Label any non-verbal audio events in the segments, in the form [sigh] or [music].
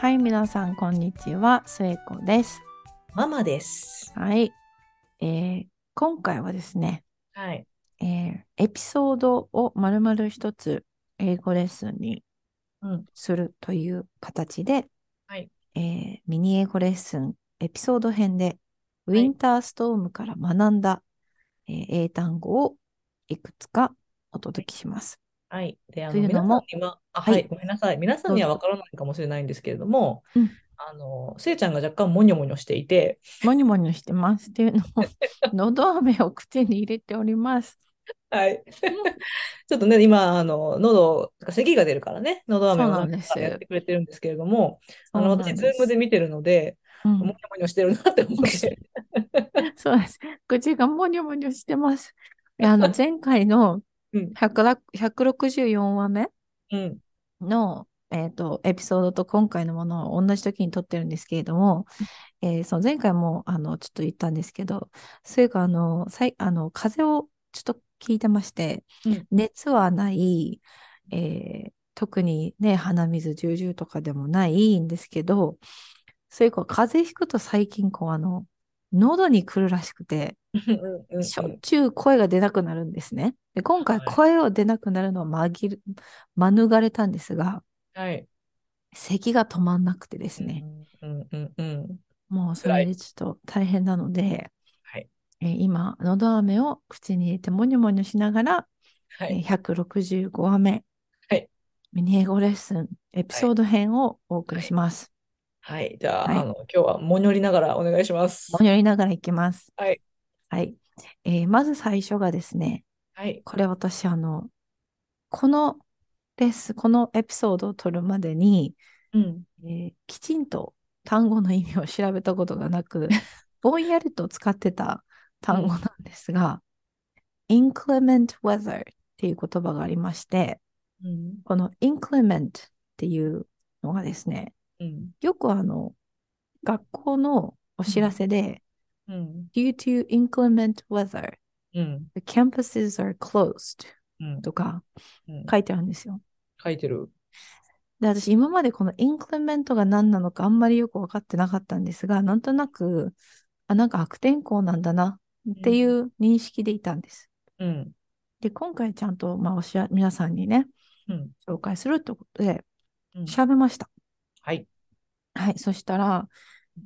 はい、皆さん、こんにちは。末子です。ママです。はい。えー今回はですね、はい。えーエピソードを丸々一つ英語レッスンにうん。するという形で、はい。えーミニ英語レッスンエピソード編で、ウいィンターストームから学んだ、えー英単語をいくつかお届けします。はい。で、あの、皆さんには、あ、はいはい、ごめんなさい。皆さんにはどうわからないかもしれないんですけれども、うんあの、せいちゃんが若干モニョモニョしていて、モニモニしてますっていうのも、[laughs] のど飴を口に入れております。はい。ちょっとね、今、あの、喉、咳が出るからね、喉飴そうなんですかやってくれてるんですけれども、あの、そうなん私、ズームで見てるので、うんモニョモニョしてるなって思って。[laughs] そうです。口がもにょもにょしてます。あの、前回のうん。100 164話目うん。の、えっと、エピソードと今回のものを同じ時に撮ってるんですけれども、えーその前回も、あの、ちょっと言ったんですけど、そういうか、あの、さいあの、風邪をちょっと聞いてまして、うん熱はない、えー特にね、鼻水重々とかでもないんですけど、そういうこう、風邪ひくと最近、こう、あの、喉に来るらしくて、しょっちゅう声が出なくなるんですね。で、今回はい声を出なくなるのは紛る免れたんですが、はい。咳が止まんなくてですね。もうそれでちょっと大変なので、はい。えー今、のど飴を口に入れてもにょもにょしながら、えーはい。165話目、はいミニ英語レッスン、エピソード編をお送りします。はい。じゃあ、はいあの、今日はもにょりながらお願いします。もにょりながらいきます。はい。はい。えーまず最初がですね、はい。これ私、あの、このレッスン、このエピソードを取るまでに、うん。えーきちんと単語の意味を調べたことがなく、[laughs] ぼんやりと使ってた単語なんですが、inclement weather っていう言葉がありまして、うん。この inclement っていうのがですね、うん。よくあの、学校のお知らせで、うん。due to inclement weather, うん。the campuses are closed うん。とかうん書いてあるんですよ。書いてる。で、私今までこのインクレメントが何なのかあんまりよく分かってなかったんですが、なんとなく、あ、なんか悪天候なんだなっていう認識でいたんです。うん。で、今回ちゃんと、まあ、おしゃ、皆さんにね、うん。紹介するってことで、うん調べました。はい。はい。そしたら、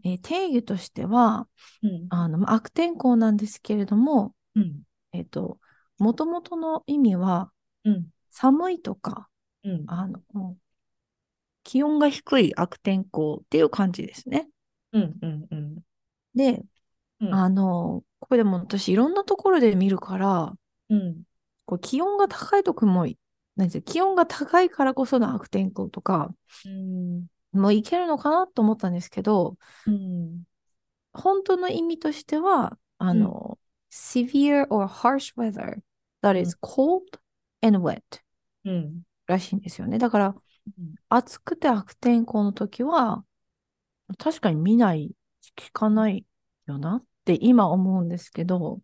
えー定義としては、うん。あの、まあ悪天候なんですけれども、うん。えっと、もともとの意味は、うん。寒いとか、うん。あの、うん気温が低い悪天候っていう感じですね。うん。うん。うん。で、うんあの、これでも私いろんなところで見るから、うん。こう気温が高い時も、なんていう気温が高いからこその悪天候とか、うん。もういけるのかなと思ったんですけど、うん。本当の意味としては、あの、severe or harsh weather that is cold and wet うん。らしいんですよね。だから、暑くて悪天候の時は、確かに見ない、聞かないよなって今思うんですけど、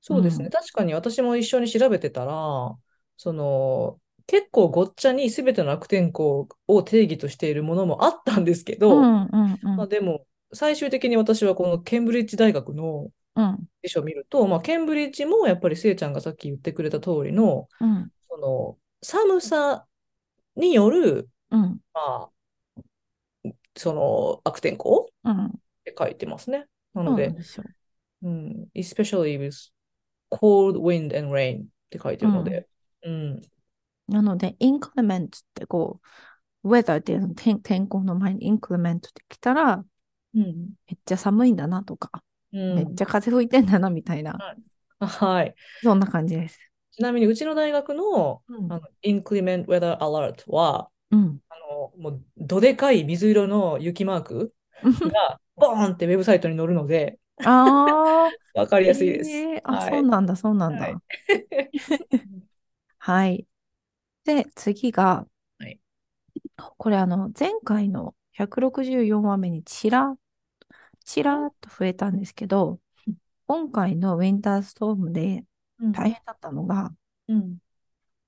そうですね。うん確かに私も一緒に調べてたら、その、結構ごっちゃに全ての悪天候を定義としているものもあったんですけうど、んうんうん。まあでも、最終的に私はこのケンブリッジ大学のうん。辞書を見ると、まあ、ケンブリッジもやっぱりせいちゃんがさっき言ってくれた通りの、うん。その寒さによる、うん。まあ、その悪天候うん。って書いてますね。なので。うん、especially with cold wind and rain って書いてるので、うん、なので、inclement ってこう、weather っていうの天天候の前に inclement って来たら、うん、めっちゃ寒いんだなとか、うんめっちゃ風吹いてんだなみたいな、はい。そんな感じです。ちなみにうちの大学のうんあの inclement weather alert は、うん。あの、もうどでかい水色の雪マークが [laughs] ボーンってウェブサイトに載るので、ああ、[laughs] わかりやすいです。えーあ、はいそうなんだ、そうなんだ。はい [laughs] はい。で、次が、はいこれあの、前回の164話目にちら、ちらっと増えたんですけどうん、今回のウィンターストームでうん大変だったのが、うん。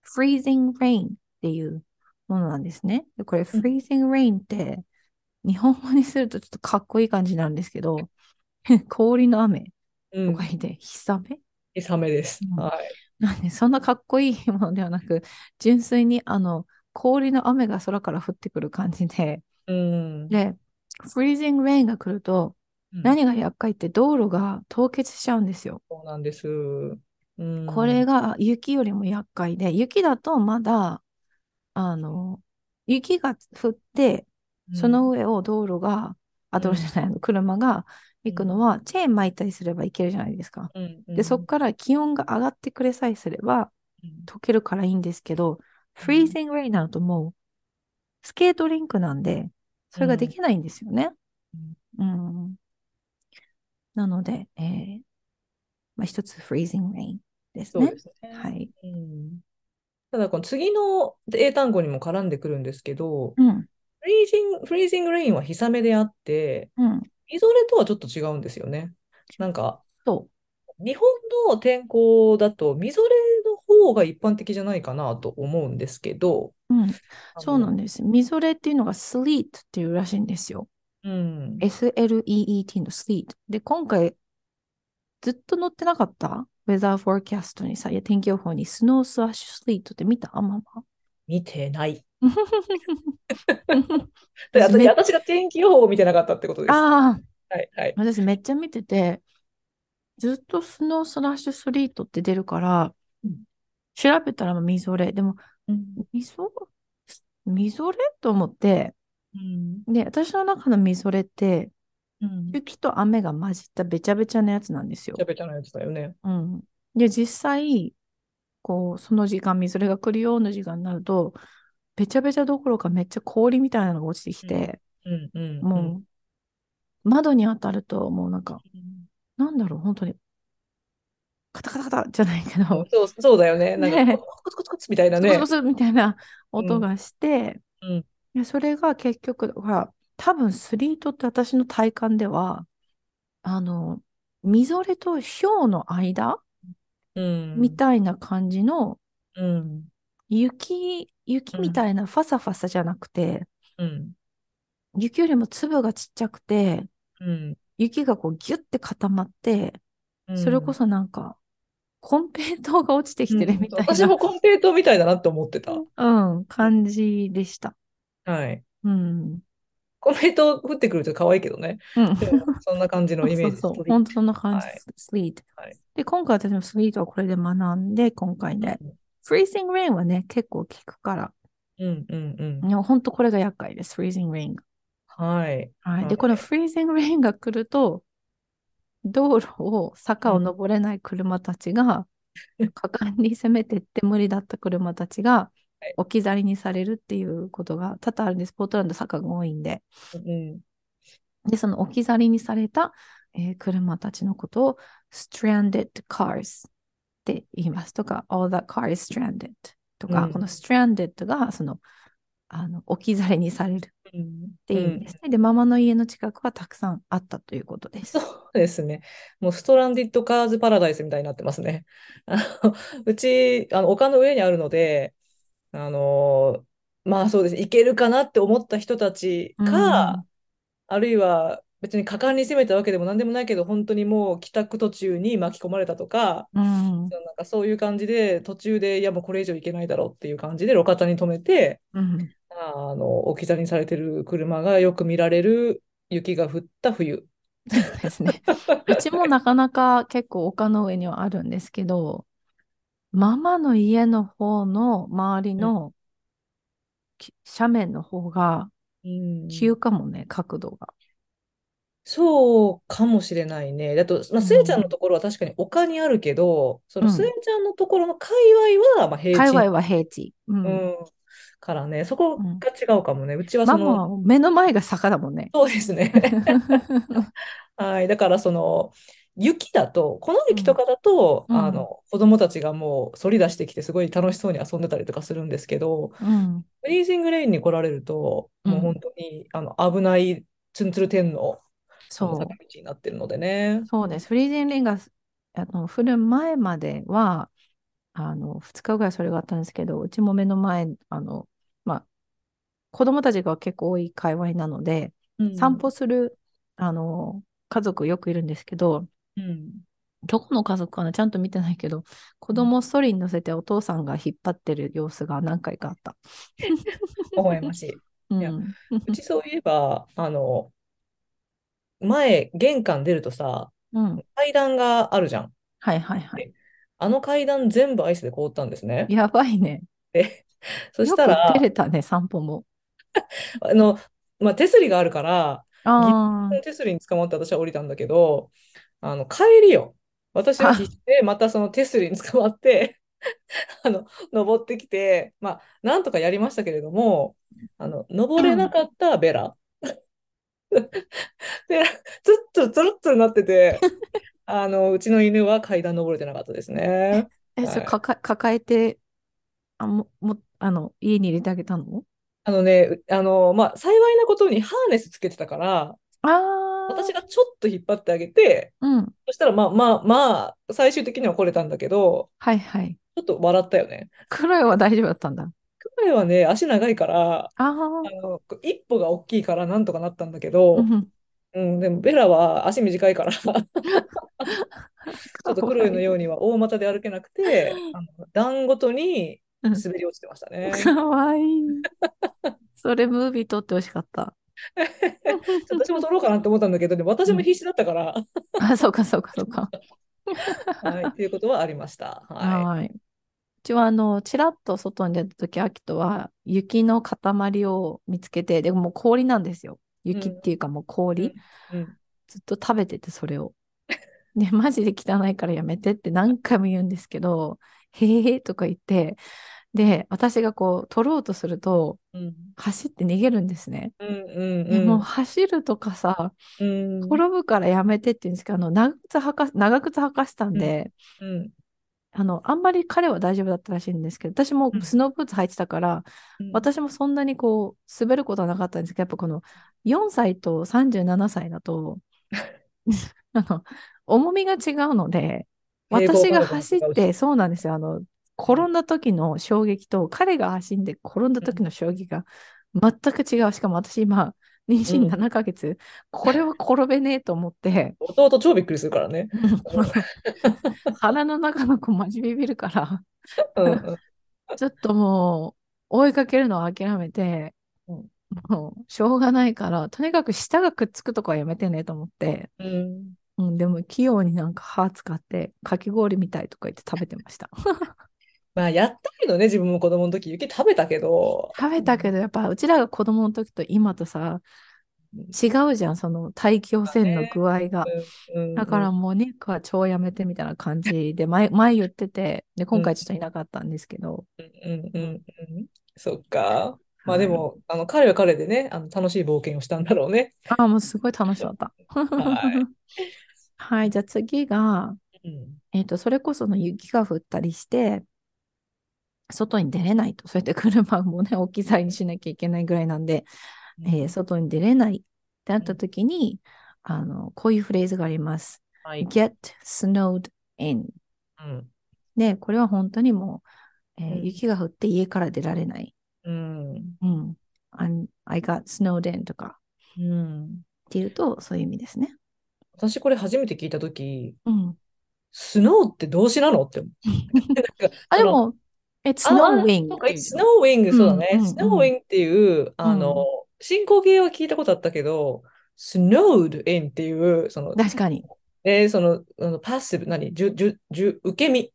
freezing rain っていうものなんですね。でこれ、freezing rain って、日本語にするとちょっとかっこいい感じなんですけど、[laughs] 氷の雨うん。とか言って、日雨小さめです。うんはい。なんで、そんなかっこいい [laughs] ものではなく、純粋にあの、氷の雨が空から降ってくる感じで、うん。で、フリージングレインが来ると、うん何が厄介って道路が凍結しちゃうんですよ。そうなんです。うん。これが雪よりも厄介で、雪だとまだ、あの、雪が降って、その上を道路が、あ、道路じゃない、あの車が行くのは、チェーン巻いたりすればいけるじゃないですか。うん、うん、で、そこから気温が上がってくれさえすれば、うん溶けるからいいんですけど、フリージングレインになるともう、スケートリンクなんで、それができないんですよね。うん。なので、えーまあ、一つフリージングレインですねそうで。すね。はい。うんただ、この次の英単語にも絡んでくるんですけど、うん。フリージング、フリージングレインは日雨であって、うん。みぞれとはちょっと違うんですよね。なんか、そ日本の天候だと、みぞれの方が一般的じゃないかなと思うんですけど、う。うん。そうなんでです。みぞれっていうのが sleet っていうらしいんですよ。す。うん。S-L-E-E-T の sleet。で、今回、ずっと載ってなかった？ウェザーフォーキャストにさ、いや天気予報にスノースラッシュスリートって見た？あんまま。見てない。[laughs] 私私が天気予報を見てなかったってことです。ああ、はい、はい。私めっちゃ見てて、ずっとスノースラッシュスリートって出るからうん、調べたらみぞれ。でも、みぞ、みぞれ？と思って、うん。で、私の中のみぞれって、うん。雪と雨が混じったべちゃべちゃなやつなんですよべちゃ。べちゃなやつだよね。うん。で、実際、こう、その時間、みぞれが来るような時間になると、べちゃべちゃどころかめっちゃ氷みたいなのが落ちてきて、うん、うん。もう、窓に当たると、もうなんか、なんだろう、本当に、カタカタカタじゃないけど、そう、そうだよね。なんか、ねコツコツコツみたいなねスコ。スコスみたいな音がして、うんでそれが結局、ほら、多分スリートって私の体感では、あの、みぞれと氷の間うん。みたいな感じのうん。雪、雪みたいなファサファサじゃなくて、うん。雪よりも粒がちっちゃくて、うん。雪がこうギュッて固まって、うんそれこそなんか、コンペイトーが落ちてきてるみたいな、私もコンペイトーみたいだなって思ってた。うん、感じでした。はい。うん。コンペイトー降ってくると可愛いけどね。うん。そんな感じのイメージそうそう、本当そんな感じ。スリート。はいで、今回私もスリートはこれで学んで、今回で。フリーズングレインはね、結構効くから。うんうんうん。でも本当これが厄介です、フリーズングレインが。はい。はい。で、はいこのフリーズングレインが来ると、道路を、坂を登れない車たちが、果敢に攻めてって無理だった車たちがはい置き去りにされるっていうことが多々あるんです。ポートランド坂が多いんで。うんで、その置き去りにされた、えー車たちのことを stranded cars って言いますとか、all the cars stranded とか、うんこの stranded がそのあの置き去りにされるっうんていう意味ですね。で、ママの家の近くはたくさんあったということです。そうですね。もうストランディッドカーズパラダイスみたいになってますね。うち、あの丘の上にあるので、あのまあそうです。行けるかなって思った人たちか、あるいは別に果敢に攻めたわけでも何でもないけど、本当にもう帰宅途中に巻き込まれたとか、うん、なんかそういう感じで、途中で、いやもうこれ以上行けないだろうっていう感じで路肩に止めて、うん、あの置き去りにされてる車がよく見られる雪が降った冬。ですね。うちもなかなか結構丘の上にはあるんですけど、ママの家の方の周りのき斜面の方がうん急かもね、角度が。そうかもしれないね。だと、まあ、うんスエちゃんのところは確かに丘にあるけど、そのうんスエちゃんのところの界隈はまあ平地、界隈は平地。うんうん、からね、そこうんが違うかもね。うちはその、ママは目の前が坂だもんね。そうですね。[laughs] はい、だからその雪だと、この雪とかだと、うんあの子供たちがもう反り出してきて、すごい楽しそうに遊んでたりとかするんですけど、うん。フリージングレインに来られると、うんもう本当にあの危ないツンツル天のそう坂道になってるのでね。そうです。フリーゼンレンがあの降る前までは、あの、2日ぐらいそれがあったんですけど、うちも目の前、あの、まあ、子供たちが結構多い界隈なので、散うん。歩する、あの、家族よくいるんですけど、うん。どこの家族かな？ちゃんと見てないけど、子うん供をソリに乗せてお父さんが引っ張ってる様子が何回かあった。微笑ましい。[laughs] ういやん。うちそういえば、あの、前、玄関出るとさ、うん。階段があるじゃん。はいはいはい。あの階段全部アイスで凍ったんですね。やばいね。で、そしよくたら、出れたね、散歩も。[laughs] あの、まあ、手すりがあるから、手すりに捕まって私は降りたんだけど、あの、帰りよ。私はあ。必死で、またその手すりに捕まって、[laughs] あの、登ってきて、まあ、なんとかやりましたけれども、あの、登れなかったベラ。[laughs] ベラ、つるつるつるつるなってて、あの、うちの犬は階段登れてなかったですね。え、それはい。抱え、て、あ、も、も、あの、家に入れてあげたの？あのね、うあの、まあ、幸いなことにハーネスつけてたから、私あがちょっと引っ張ってあげて、うん。そしたら、まあまあまあ、最終的には来れたんだけど、はいはい。ちょっと笑ったよね。クロエは大丈夫だったんだ。彼はね、足長いから、ああ、あの、一歩が大きいからなんとかなったんだけうど、ん。うん、でもベラは足短いから、[laughs] ちょっかとクロエ。のようには大股で歩けなくて、あの段ごとにうん。滑り落ちてましたね。かわいい。それムービー撮ってほしかった。[laughs] 私も撮ろうかなって思ったんだけど、でも私うん。も必死だったから、あ、そうかそうかそうか。[laughs] はい、っていうことはありました。はい。はい。うちはあの、ちらっと外に出たとき、アキトは雪の塊を見つけて、でも氷なんですよ。うん、雪っていうかもうう氷。ん、うん。ずっと食べてて、それを。で、マジで汚いからやめてって何回も言うんですけど、へーとか言って、で、私がこう、取ろうとすると、うん、走って逃げるんですね。うん、うん、でもううん、走るとかさ、うん、転ぶからやめてって言うんですけど、あの、長靴履か、長靴履かしたんうん、で、うん、あの、あんまり彼は大丈夫だったらしいんですけど、私もうん、スノーブーツ履いてたから、うん、私もそんなにこう、滑ることはなかったんですけど、やっぱこの4歳と37歳だと、[laughs] あの、重みが違うので、私が走っ、てそうなんですよ。あの、転んだ時の衝撃と、彼が走んで転んだ時の衝撃が全く違う。しかも私今、妊娠うん、7ヶ月、これは転べねえと思って、弟超びっくりするからね。腹の中の子マジビビるから、うん、うん、ちょっともう追いかけるのを諦めて、うん、もうしょうがないから、とにかく舌がくっつくとかはやめてねと思って、うん。うん、でも器用になんか歯使ってかき氷みたいとか言って食べてました。まあ、やったけどね、自分も子供の時、雪食べたけど、食べたけど、やっぱうちらが子供の時と今とさ、うん違うじゃん、その大気汚まあ染のね、具合が。うん、だからうん、もう肉は超やめてみたいな感じで前、[laughs] 前言ってて、で、うん、今回ちょっといなかったんですけど、うん、うん、ううん。そっか。まあではい。も、あの、彼は彼でね、あの、楽しい冒険をしたんだろうね。ああ、もうすごい楽しかった。はい。[laughs] はい、じゃあ次が、うん、えっと、それこその雪が降ったりして、外に出れないと、そうやって車もね、置き去りにしなきゃいけないぐらいなんで、うん、えー外に出れないってなったうん時に、あの、こういうフレーズがあります。はい。get snowed in。うん、で、これは本当にもう、えーうん、雪が降って家から出られない。うん、うん。I got snowed in とかうん。っていうと、そういう意味ですね。私これ初めて聞いた時、うん。スノーって動詞なの？って思って。[laughs] なんか、あ、でも、it's snowing ウィング、うん、そうだね。うん、スノーうん、ウィングっていう、うあの、ん。進行形は聞いたことあったけど、snowed in っていう、その、確かに。えーその、あのパッシブ、何、じゅ、じゅ、じゅ、受け身、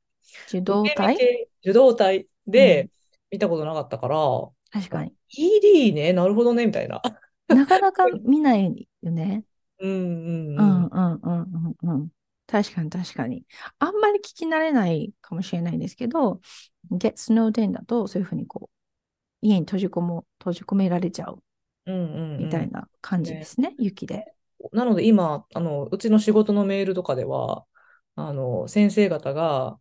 受受け身動体系、受動体うん。で見たことなかったから、あ確かに。ED ね、なるほどね、みたいな。なかなか見ないよね。うんうんううんん。うんうんうんうん。確かに確かに。あんまり聞き慣れないかもしれないんですけど、get snowed in だとそういうふうにこう、家に閉じ込も、閉じ込められちゃううんうんみたいな感じでねすね、雪で。なので今、あの、うちの仕事のメールとかでは、あの、先生方が、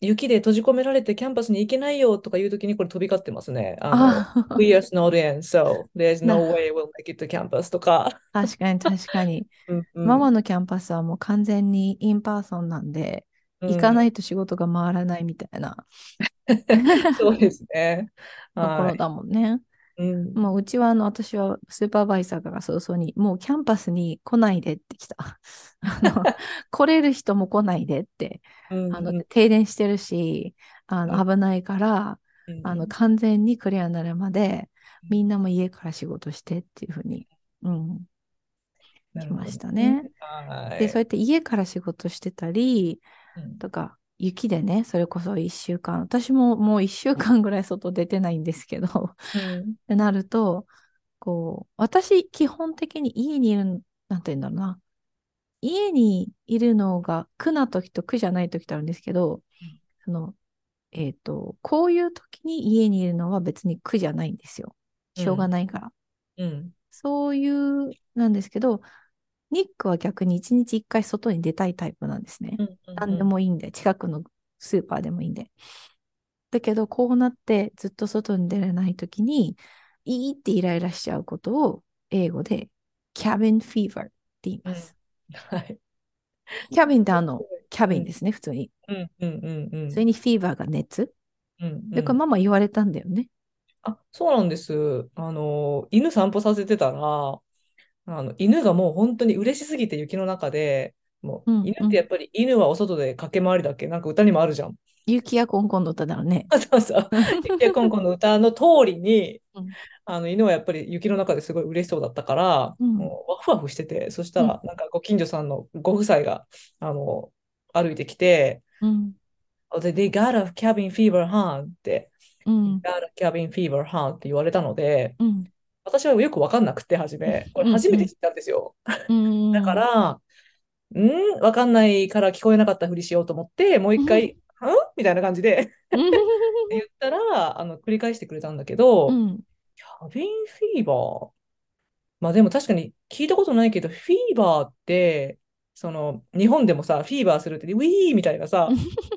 雪で閉じ込められてキャンパスに行けないよとかいうときにこれ飛び交ってますね。あの、あ We are snowed in, so there's な no way we'll make it to campus とか。確かに確かに。[laughs] うんうんママのキャンパスはもう完全に in person なんで、うん行かないと仕事が回らないみたいな [laughs] そうですね。[laughs] ところはだもんね。い。うん。もううちはあの、私はスーパーバイザーが早々に、もうキャンパスに来ないでって来た。[laughs] あの、[laughs] 来れる人も来ないでって、うん。あの、うん。停電してるし、あの、うん。危ないから、あの、うん完全にクリアになるまで、みんなも家から仕事してっていうふうに、うん、来ま。したね。で、そうはい。やって家から仕事してたり、うん。とか、雪でね、それこそ1週間、私ももう1週間ぐらい外出てないんですけど、っうん。てなると、こう、私、基本的に家にいる、なんて言うんだろうな、家にいるのが苦な時と苦じゃない時とあるんですけど、その、えっと、こういう時に家にいるのは別に苦じゃないんですよ。しょうがうん。ないから。うん。そういう、なんですけど、ニックは逆に一日一回外に出たいタイプなんですね。うん。うん。何でうん。もいいんで、近くのスーパーでもいいんで。だけど、こうなってずっと外に出れないときに、いいってイライラしちゃうことを英語で cabin fever って言いうんます。はい。キャビンってあの、キャうん。ビンですね、普通に。うん。うん。うん。うん。それにフィーバーが熱。うん。うで、これん。ママ言われたんだよね。あ、そうなんです。あの、犬散歩させてたら、あの、犬がもう本当に嬉しすぎて雪の中で、もう、うんうん。犬ってやっぱり犬はお外で駆け回りだっけ？なんか歌にもあるじゃん。雪やコンコンの歌だろうね。[laughs] そうそう。[laughs] 雪やこんこんの歌の通りに、うん。あの犬はやっぱり雪の中ですごい嬉しそうだったから、うん。もうワフワフしてて、そしたうん。ら、なんかご近所さんのご夫妻が、あの、歩いてきて、うん。で、They got a cabin fever, huh? って、う They ん。got a cabin fever, huh? って言われたので、うん。私はよくわかんなくて、初め。これ。初めて知ったんですよ。うだかん。ら、ん？わかんないから聞こえなかったふりしようと思って、もううん。一回、ん？みたいな感じで言ったら、あの、繰り返してくれたんだけど、うん。キャビンフィーバー？まあでも確かに聞いたことないけど、フィーバーって、その、日本でもさ、フィーバーするって、ウィーみたいなさ、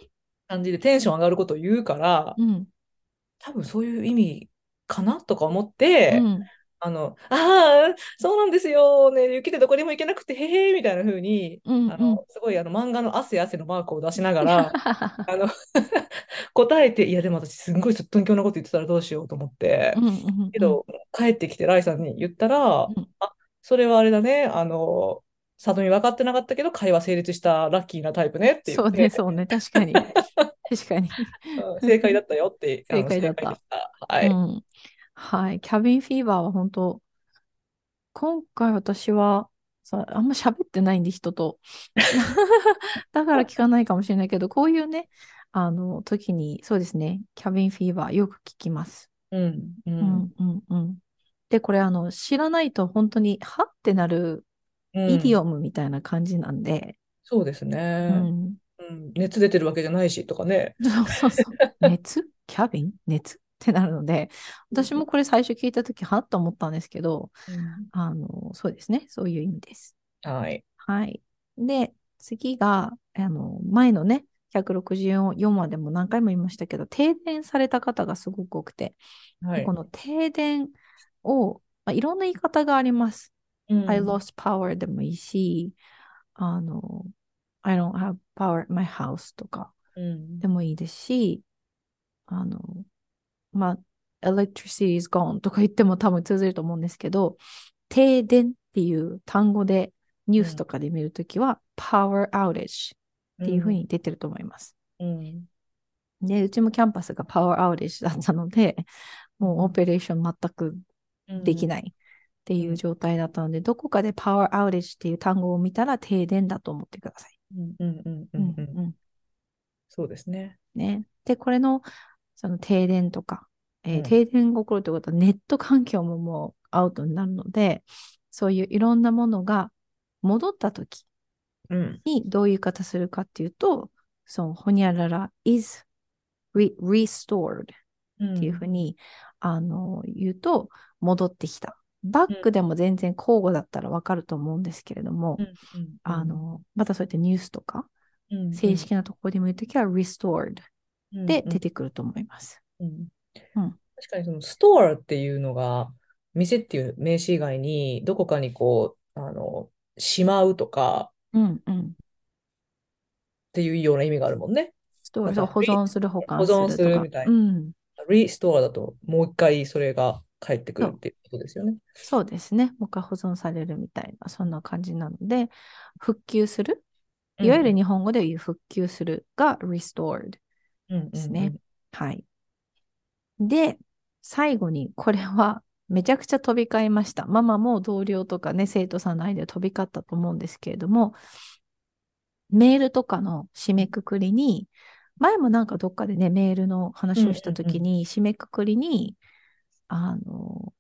[laughs] 感じでテンション上がることを言うから、うん。多分そういう意味かな？とか思って、うん。あの、ああ、そうなんですよ、ね、雪でどこにも行けなくて、へへみたいな風に、うん。うん。あの、すごいあの漫画の汗汗のマークを出しながら、[laughs] あの [laughs] 答えて、いや、でも私、すんごいすっとんきょうなこと言ってたらどうしようと思って、うん。うん。うん。けど、帰ってきて、ライさんに言ったら、うんあ、それはあれだね、あの、里見分かってなかったけど、会話成立したラッキーなタイプねって言っそうね、て、そうね、確かに。確かに。[laughs] うん正解だったよって、あ正解だった。はい。うん。はい。キャビンフィーバーは本当、今回私はさ、あんま喋ってないんで、人と。[laughs] だから聞かないかもしれないけど、こういうね、あの、時に、そうですね、キャビンフィーバーよく聞きます。うん、うん、うんうんうん。で、これ、あの、知らないと本当に、はってなるうん。イディオムみたいな感じなんで、そうですね。うん。うん、熱出てるわけじゃないしとかね。そうそうそう。[laughs] 熱？キャビン？熱？ってなるので、私もこれ最初聞いたとき、はっと思ったんですけど、うん、あの、そうですね。そういう意味です。はい。はい。で、次が、あの、前のね、164話でも何回も言いましたけど、停電された方がすごく多くて、はい。の停電を、まあ、いろんな言い方があります。う I ん、lost power でもいいし、あの、I don't have power at my house とかうん、でもいいですし、あの、まあ、electricity is gone とか言っても多分通じると思うんですけど、停電っていう単語でニュースうん、とかで見るときは、power outage っていうふううん、に出てると思います。うん、で、うちもキャンパスがパワーアウレージだったので、もうオペレーション全くうん、できないってうん、いう状態だったので、どこかでパワーアウレージっていう単語を見たら停電だと思ってください。うん、うん、うん、ううんうんんうん。そうですね。ね。で、これのその停電とか、えーうん、停電が起こるということはネット環境ももうアウトになるので、そういういろんなものが戻ったときうん、にどういう言い方するかっていうと、そのほにゃらら is re restored っていうふううん、にあの言うと戻ってきた。バッうん、クでも全然交互だったらわかると思うんですけれども、うん、うん、あのまたそうやってニュースとかうん、うん、正式なところでも言うときは restored うん、でうん、出てくると思います。うん。うん。確かにそのストアっていうのが、店っていう名詞以外に、どこかにこう、あの、しまうとかうんうん。っていうような意味があるもんね。ストーリー、そうなんか、リ保存する、保管す保存するみたいうん。な。リストアだと、もう一回それが帰ってくるっていうことですよね。そうですね。もう一回保存されるみたいな、そんな感じなので、復旧する？いわゆる日本語で言う復旧するが restored ですね。うんうんうんはい。で、最後に、これはめちゃくちゃ飛び交いました。ママも同僚とかね、生徒さんの間で飛び交ったと思うんですけれども、メールとかの締めくくりに、前もなんかどっかでね、メールの話をしたときに、締めくくりに、あの、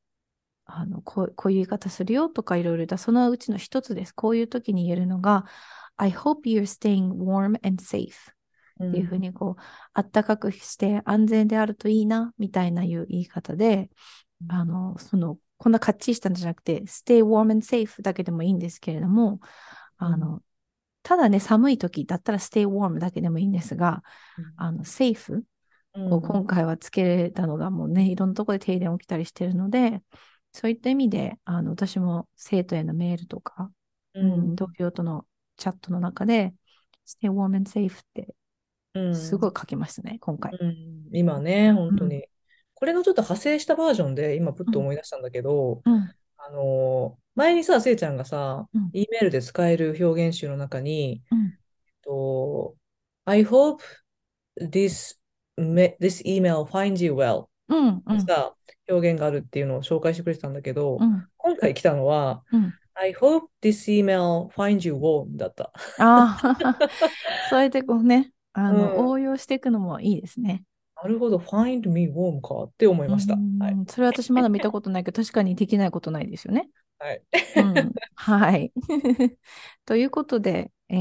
あのこうこういう言い方するよとかいろいろだ、そのうちの一つです。こういう時に言えるのが、I hope you're staying warm and safe っていうふうにこう、あったかくして安全であるといいな、みたいないう言い方で、あの、その、こんなかっちりしたんじゃなくて、stay warm and safe だけでもいいんですけれども、あの、ただね、寒い時だったら stay warm だけでもいいんですが、あの、safe うん。を今回はつけたのがもうね、いろんなところで停電起きたりしてるので、そういった意味で、あの、私も生徒へのメールとか、ううんん同僚とのチャットの中で、stay warm and safe ってうん。すごい書きましたね、今回。うん。今ね、本当に。これのちょっと派生したバージョンで、今、プッと思い出したんだけど、うん、あのー前にさ、せいちゃんがさ、うん。E メールで使える表現集の中に、うん、と I hope this, me- this email finds you well うん、うん、さ、表現があるっていうのを紹介してくれてたんだけど、うん、今回来たのは、うん。I hope this email finds you warm だった。ああ、[laughs] そうやってこうね、あの、うん応用していくのもいいですね。なるほど、find me warm かって思いました。はい。んそれ私まだ見たことないけど、確かにできないことないですよね。はい。うん、はい。[laughs] ということで、え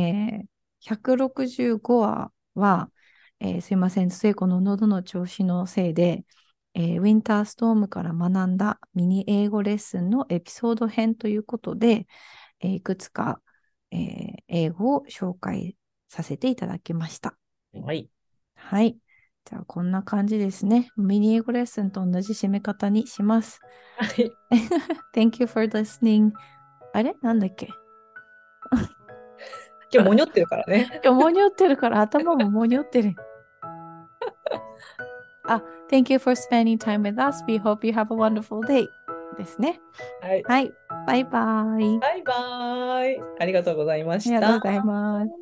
ー165話は、えーすいません、聖子の喉の調子のせいで、えーウィンターストームから学んだミニ英語レッスンのエピソード編ということで、えーいくつか、えー英語を紹介させていただきました。はい。はい。じゃあ、こんな感じですね。ミニ英語レッスンと同じ締め方にします。はい。[laughs] Thank you for listening. あれ？なんだっけ？今日もにょってるからね。今日もにょってるから頭ももにょってる。あ、Thank you for spending time with us. We hope you have a wonderful day. ですね。はい。はい。バイバイ。バイバイ。ありがとうございまありした。がとうございます。